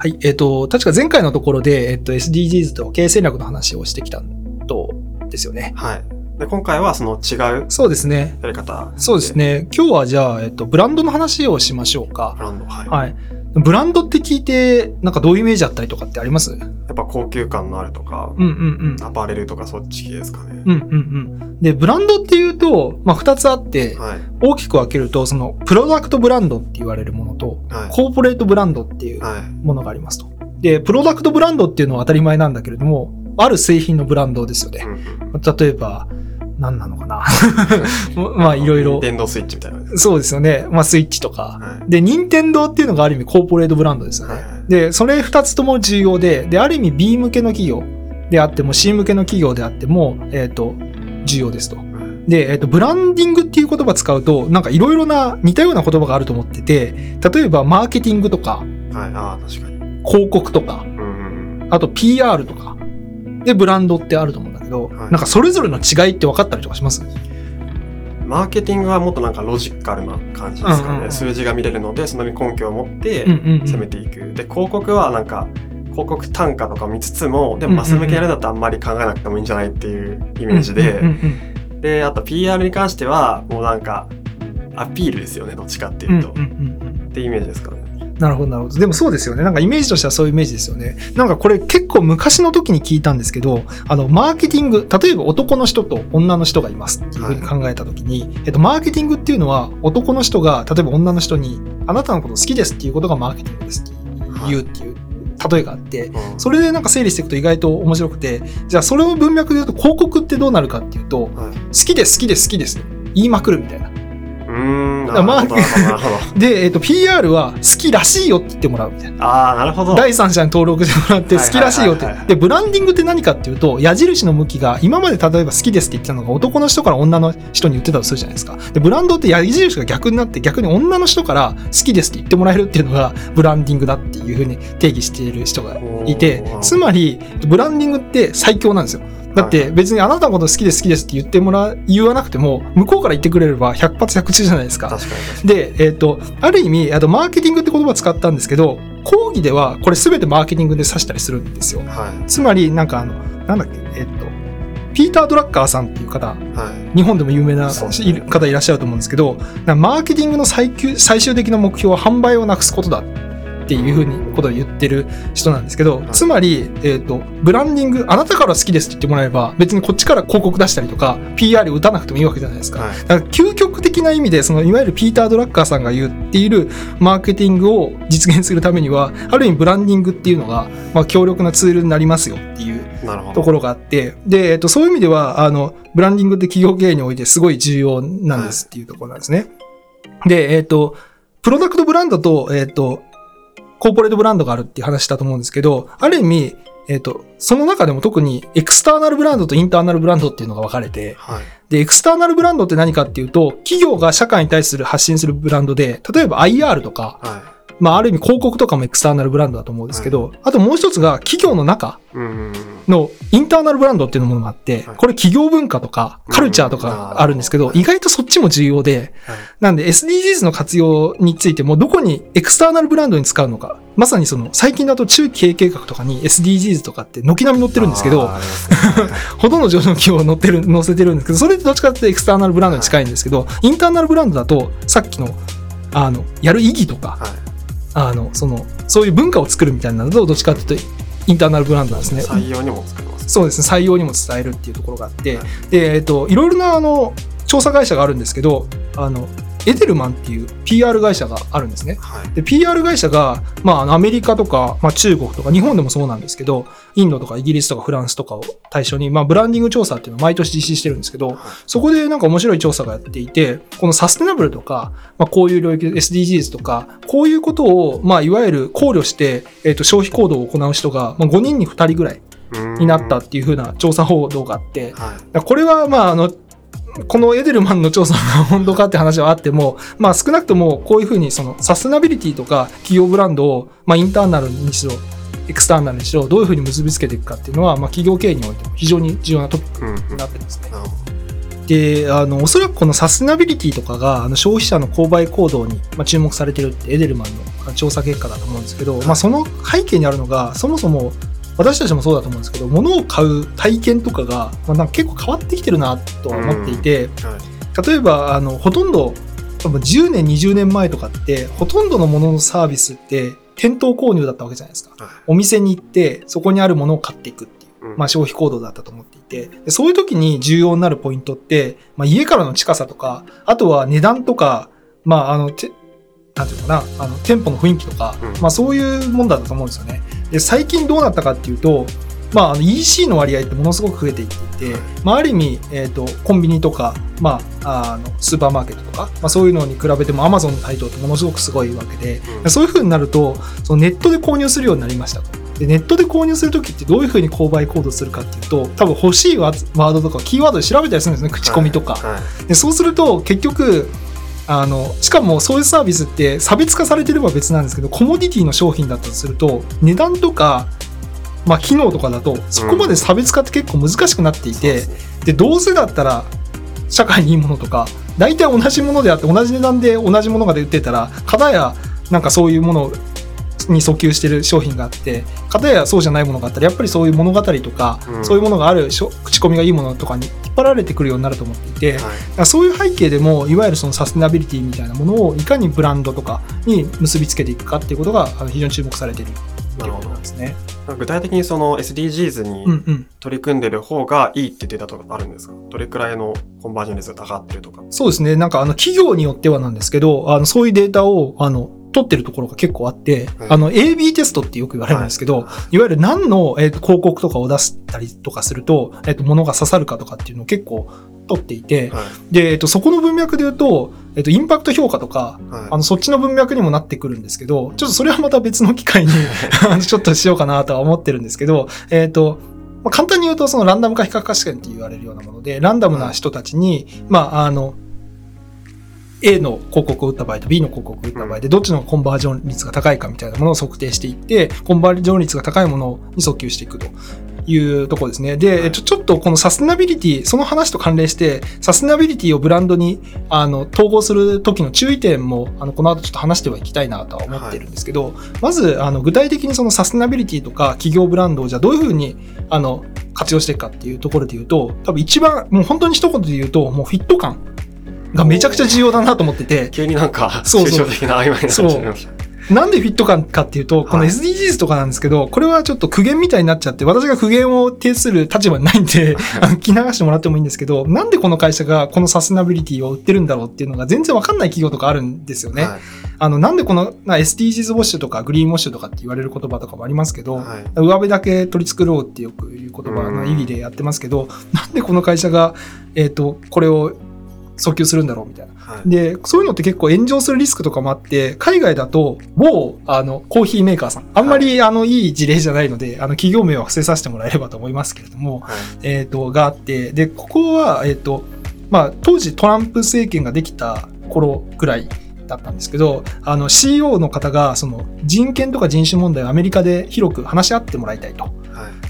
はい。えっ、と、確か前回のところで、えっ、と、SDGs と経営戦略の話をしてきたと、ですよね。はい。で、今回はその違うそうですね。やり方。そうです。ね。今日はじゃあ、えっ、と、ブランドの話をしましょうかブ。ランド。はい。はい。ブランドって聞いて、なんかどういうイメージあったりとかってあります？うんやっぱ高級感のあるとか、うんうん。アパレルとかそっち系ですかね。うんうんうん。で、ブランドっていうと、まあ、二つあって、はい。大きく分けると、その、プロダクトブランドって言われるものと、はい。コーポレートブランドっていうはい。ものがありますと。で、プロダクトブランドっていうのは当たり前なんだけれども、ある製品のブランドですよね。うんうん例えば、何なのかな まあ、いろいろ。電動スイッチみたいな。そうですよね。まあ、スイッチとか。はい。で、任天堂っていうのがある意味コーポレートブランドですよね。はいはいで、それ二つとも重要で、で、ある意味 B 向けの企業であっても C 向けの企業であっても、えっ、と、重要ですと。で、えっ、と、ブランディングっていう言葉使うと、なんかいろいろな似たような言葉があると思ってて、例えばマーケティングとか、はい。ああ、確かに。広告とか、うんうんあと PR とか、で、ブランドってあると思うんだけど、はいなんかそれぞれの違いって分かったりとかします？うん。マーケティングはもっとなんかロジカルな感じですかね。うんうんうん数字が見れるので、その根拠を持ってうんうんうん攻めていく。で、広告はなんか、広告単価とか見つつも、でもマス向けやるだとあんまり考えなくてもいいんじゃないっていうイメージで、うんうんで、あと PR に関しては、もうなんか、アピールですよね、どっちかってうんいうと。うんうんうんうんっていうイメージですかね。なるほど、なるほど。でもそうですよね。なんかイメージとしてはそういうイメージですよね。なんかこれ結構昔の時に聞いたんですけど、あの、マーケティング、例えば男の人と女の人がいますっていうふうに考えた時に、えっと、マーケティングっていうのは男の人が、例えば女の人に、あなたのこと好きですっていうことがマーケティングですって言うっていう例えがあって、うんそれでなんか整理していくと意外と面白くて、じゃあそれを文脈で言うと広告ってどうなるかっていうと、好はい、きです好きです好きです言いまくるみたいな。うーん、なるほど。で、えっと、PR は好きらしいよって言ってもらうみたいな。ああ、なるほど。第三者に登録してもらって好きらしいよって。で、ブランディングって何かっていうと、矢印の向きが、今まで例えば好きですって言ってたのが男の人から女の人に言ってたとするじゃないですか。で、ブランドって矢印が逆になって、逆に女の人から好きですって言ってもらえるっていうのが、ブランディングだっていうふうに定義している人がいてつまり、ブランディングって最強なんですよ。だって別にあなたのこと好きです好きですって言ってもらう、言わなくても、向こうから言ってくれれば100発100中じゃないですか。確かで、えっ、と、ある意味、あとマーケティングって言葉を使ったんですけど、講義ではこれ全てマーケティングで指したりするんですよ。に。はつまり、なんかあの、なんだっけ、えっ、と、ピーター・ドラッカーさんっていう方、い。はい。日本でも有名な方いらっしゃると思うんですけど、マーケティングの最終最終的な目標は販売をなくすことだっていうふうにことを言ってる人なんですけど、はいつまり、えっ、と、ブランディング、あなたから好きですって言ってもらえば、別にこっちから広告出したりとか、PR 打たなくてもいいわけじゃないですか。はい。だから究極的な意味で、そのいわゆるピーター・ドラッカーさんが言っているマーケティングを実現するためには、ある意味ブランディングっていうのが、まあ、強力なツールになりますよっていう。ところがあって、で、えっと、そういう意味では、あの、ブランディングって企業経営においてすごい重要なんですっていうところなんですね。で、えっと、プロダクトブランドと、えっと、コーポレートブランドがあるっていう話だと思うんですけど、ある意味、えっと、その中でも特にエクスターナルブランドとインターナルブランドっていうのが分かれて、はい。で、エクスターナルブランドって何かっていうと、企業が社会に対する発信するブランドで、例えば IR とか、はまあ、ある意味広告とかもエクスターナルブランドだと思うんですけど、あともう一つが企業の中うん。のインターナルブランドっていうものがあってはい、これ企業文化とかカルチャーとかあるんですけど、うん意外とそっちも重要で、はい。なんで SDGs の活用についてもどこにエクスターナルブランドに使うのか、まさにその最近だと中期経営計画とかに SDGs とかって軒並み載ってるんですけど、ほとんど上場企業載ってる、載せてるんですけど、それってどっちかってエクスターナルブランドに近いんですけど、インターナルブランドだと、さっきの、あの、やる意義とか、はい。あの、その、そういう文化を作るみたいなのと、どっちかっていうと、インターナルブランドですね。採用にも。そうですね、採用にも伝えるっていうところがあって、はいで、えっと、いろいろな、あの、調査会社があるんですけど、あの、エデルマンっていう PR 会社があるんですね。はい。で、PR 会社が、まあアメリカとか、まあ、中国とか、日本でもそうなんですけど、インドとかイギリスとかフランスとかを対象に、まあ、ブランディング調査っていうのを毎年実施してるんですけど、そこでなんか面白い調査がやっていて、このサステナブルとか、まあ、こういう領域で SDGs とか、こういうことを、まあ、いわゆる考慮して、えっ、と、消費行動を行う人が、まあ、5人に2人ぐらいになったっていう風な調査報道があって、はい。これは、まあ、あの、このエデルマンの調査が本当かって話はあっても、まあ少なくともこういうふうにそのサステナビリティとか企業ブランドを、まあインターナルにしろ、エクスターナルにしろ、どういうふうに結びつけていくかっていうのは、まあ企業経営においても非常に重要なトピックうんうん。になってるんですね。なるほっで、あの、おそらくこのサステナビリティとかが、あの消費者の購買行動に、まあ、注目されてるってエデルマンの調査結果だと思うんですけど、まあ、その背景にあるのが、そもそも、私たちもそうだと思うんですけど、物を買う体験とかが、まあ、なんか結構変わってきてるなとは思っていて、はい例えば、あの、ほとんど、多分10年、20年前とかって、ほとんどのもののサービスって、店頭購入だったわけじゃないですか。はいお店に行って、そこにあるものを買っていくっていう。うんまあ、消費行動だったと思っていて、でそういう時に重要になるポイントって、まあ、家からの近さとか、あとは値段とか、まあ、あの、てなんていうのかな、あの、店舗の雰囲気とか、うんまあ、そういうもんだと思うんですよね。で、最近どうなったかっていうと、まあ、あの EC の割合ってものすごく増えていっていて、まあ、ある意味、えっ、と、コンビニとか、まあ、あの、スーパーマーケットとか、まあ、そういうのに比べても Amazon の台頭ってものすごくすごいわけで、うんそういう風になると、そのネットで購入するようになりましたと。で、ネットで購入するときってどういう風に購買行動するかっていうと、多分欲しいワードとかキーワードで調べたりするんですね、口コミとか。はいでそうすると、結局、あの、しかもそういうサービスって差別化されてれば別なんですけど、コモディティの商品だったとすると、値段とか、まあ、機能とかだと、そこまで差別化って結構難しくなっていて、そうですね。で、どうせだったら、社会にいいものとか、大体同じものであって、同じ値段で同じものが売ってたら、片や、なんかそういうものに訴求してる商品があって、片やそうじゃないものがあったら、やっぱりそういう物語とか、うんそういうものがあるしょ口コミがいいものとかに引っ張られてくるようになると思っていて、はいそういう背景でも、いわゆるそのサステナビリティみたいなものをいかにブランドとかに結びつけていくかっていうことが非常に注目されているっていうことなんですね。具体的にその SDGs に。取り組んでる方がいいってデータとかあるんですか？どれくらいのコンバージョン率が高がってるとか。そうですね。なんかあの企業によってはなんですけど、あのそういうデータをあの取ってるところが結構あって、はい。あの AB テストってよく言われるんですけど、い、わゆる何の、えーと広告とかを出したりとかすると、えーと物が刺さるかとかっていうのを結構取っていて、はい。で、えーとそこの文脈で言うと、えーとインパクト評価とか、はい。あの、そっちの文脈にもなってくるんですけど、ちょっとそれはまた別の機会に ちょっとしようかなとは思ってるんですけど、えっ、と、まあ、簡単に言うと、そのランダム化比較化試験って言われるようなもので、ランダムな人たちに、まあ、あの、A の広告を打った場合と B の広告を打った場合で、どっちのコンバージョン率が高いかみたいなものを測定していって、コンバージョン率が高いものに訴求していくというところですね。で、ちょちょっとこのサステナビリティ、その話と関連して、サステナビリティをブランドにあの統合する時の注意点も、あのこの後ちょっと話してはいきたいなとは思ってるんですけど、まずあの具体的にそのサステナビリティとか企業ブランドをじゃあどういうふうにあの活用していくかっていうところで言うと、多分一番、もう本当に一言で言うと、もうフィット感がめちゃくちゃ重要だなと思ってて、急になんか、そうそう。抽象的な曖昧な話になりました。なんでフィット感かっていうと、このはい SDGs とかなんですけど、これはちょっと苦言みたいになっちゃって、私が苦言を呈する立場にないんで、あの聞き流してもらってもいいんですけど、なんでこの会社がこのサステナビリティを売ってるんだろうっていうのが全然わかんない企業とかあるんですよね。はい。あの、なんでこのな SDGs ウォッシュとかグリーンウォッシュとかって言われる言葉とかもありますけど、はい。上辺だけ取り繕うってよく言う言葉の意味でやってますけど、なんでこの会社が、えっ、と、これを訴求するんだろうみたいな。はい。で、そういうのって結構炎上するリスクとかもあって、海外だと、某、あの、コーヒーメーカーさん、あんまり、あの、いい事例じゃないので、あの、企業名は伏せさせてもらえればと思いますけれども、はい。えっ、と、があって、で、ここは、えっ、と、まあ、当時トランプ政権ができた頃ぐらいだったんですけど、あの、CEO の方が、その、人権とか人種問題をアメリカで広く話し合ってもらいたいとはい。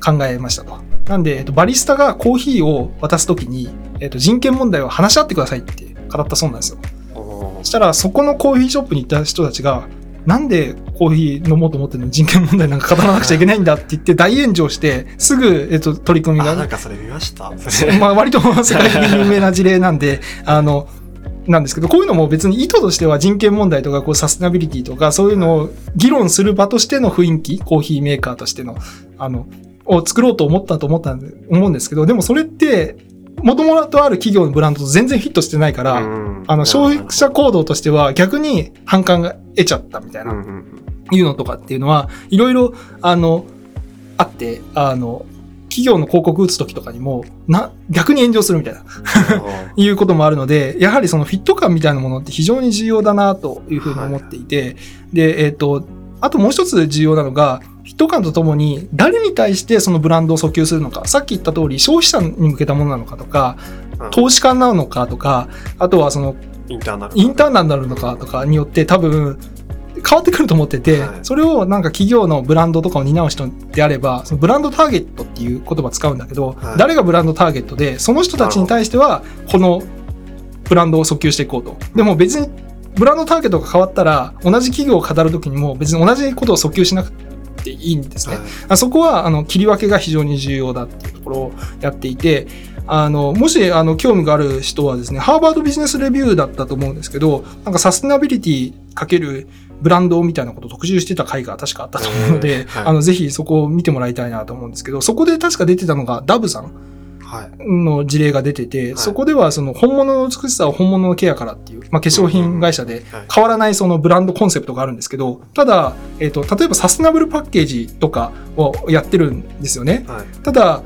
考えましたと。なんで、えっと、バリスタがコーヒーを渡すときに、えっと、人権問題を話し合ってくださいって語ったそうなんですよ。そしたら、そこのコーヒーショップに行った人たちが、なんでコーヒー飲もうと思ってるのに人権問題なんか語らなくちゃいけないんだって言って大炎上して、すぐ、えっと、取り組みがあ、なんかそれ見ました。まあ、割と世界的に有名な事例なんで、あの、なんですけど、こういうのも別に意図としては人権問題とかこうサステナビリティとかそういうのを議論する場としての雰囲気、コーヒーメーカーとしての、あの、を作ろうと思ったと思ったんで、思うんですけど、でもそれって、もともとある企業のブランドと全然フィットしてないから、うんあの、消費者行動としては逆に反感が得ちゃったみたいな。いうのとかっていうのは、いろいろ、あの、あって、あの、企業の広告打つ時とかにも、な、逆に炎上するみたいな、いうこともあるので、やはりそのフィット感みたいなものって非常に重要だなというふうに思っていて、で、えっ、と、あともう一つ重要なのが、フィット感とともに、誰に対してそのブランドを訴求するのか、さっき言った通り、消費者に向けたものなのかとか、うん投資家なのかとか、あとはそのインターナル。インターナルなのかとかによって多分、変わってくると思ってて、はいそれをなんか企業のブランドとかを担う人であれば、そのブランドターゲットっていう言葉使うんだけど、はい誰がブランドターゲットで、その人たちに対しては、このブランドを訴求していこうと。でも別に、ブランドターゲットが変わったら、同じ企業を語るときにも別に同じことを訴求しなくていいんですね。はいあそこはあの切り分けが非常に重要だっていうところをやっていて、あのもしあの興味がある人はですね、ハーバードビジネスレビューだったと思うんですけど、なんかサステナビリティかけるブランドみたいなことを特集してた回が確かあったと思うので、はいあのぜひそこを見てもらいたいなと思うんですけど、そこで確か出てたのがダブさんはい。の事例が出てて、いそこではその本物の美しさを本物のケアからっていう、まあ、化粧品会社ではい変わらないそのブランドコンセプトがあるんですけど、ただ、えっ、と、例えばサステナブルパッケージとかをやってるんですよね。はい。ただ、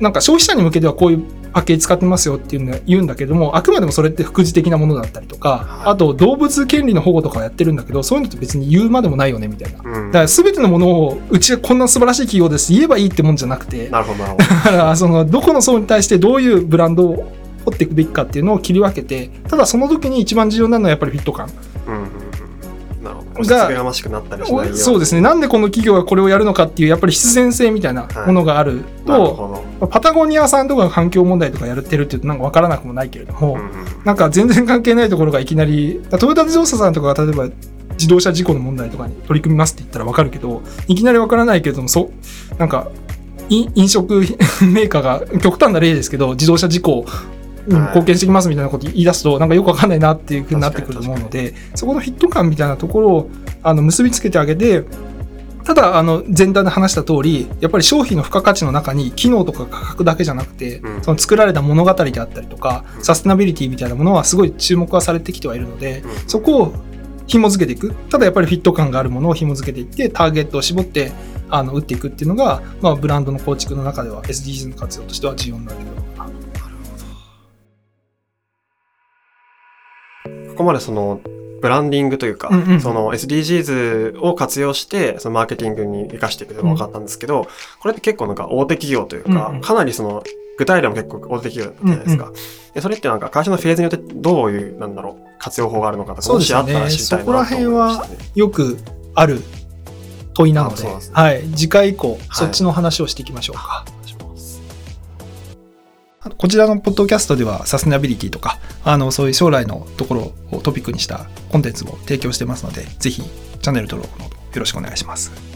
なんか消費者に向けてはこういうパッケージ使ってますよっていうのは言うんだけども、あくまでもそれって副次的なものだったりとか、あと動物権利の保護とかやってるんだけど、そういうのって別に言うまでもないよねみたいな。だうん。から全てのものを、うちはこんな素晴らしい企業です、言えばいいってもんじゃなくて、だから、その、どこの層に対してどういうブランドを掘っていくべきかっていうのを切り分けて、ただその時に一番重要なのはやっぱりフィット感。うんがましくなったりしないそうですね。なんでこの企業がこれをやるのかっていう、やっぱり必然性みたいなものがあると、ほパタゴニアさんとかが環境問題とかやってるっていうとなんかわからなくもないけれども、ど。うんうん。なんか全然関係ないところがいきなり、トヨタ自動車さんとかが例えば自動車事故の問題とかに取り組みますって言ったらわかるけど、いきなりわからないけれども、そう、なんか、い飲食 メーカーが極端な例ですけど、自動車事故に貢献してきますみたいなこと言い出すと、なんかよくわかんないなっていうふうになってくると思うので、そこのフィット感みたいなところをあの結びつけてあげて、ただ、あの、前段で話した通り、やっぱり商品の付加価値の中に機能とか価格だけじゃなくて、うん。その作られた物語であったりとか、うん。サステナビリティみたいなものはすごい注目はされてきてはいるので、うん。そこを紐付けていく。ただやっぱりフィット感があるものを紐付けていって、ターゲットを絞って、あの、打っていくっていうのが、まあ、ブランドの構築の中では SDGs の活用としては重要になってくるここまでその、ブランディングというか、うんうんその SDGs を活用して、そのマーケティングに活かしていくのが分かったんですけど、これって結構なんか大手企業というか、うんうんかなりその、具体例も結構大手企業だったじゃないですか。でそれってなんか会社のフェーズによってどういう、なんだろう、活用法があるのかとか、そうですよねもしあったら知りたいなと思いました、ね。そこら辺よくある問いなので、ではい。次回以降、そっちの話をしていきましょうか。こちらのポッドキャストではサステナビリティとか、あの、そういう将来のところをトピックにしたコンテンツを提供してますので、ぜひチャンネル登録のよろしくお願いします。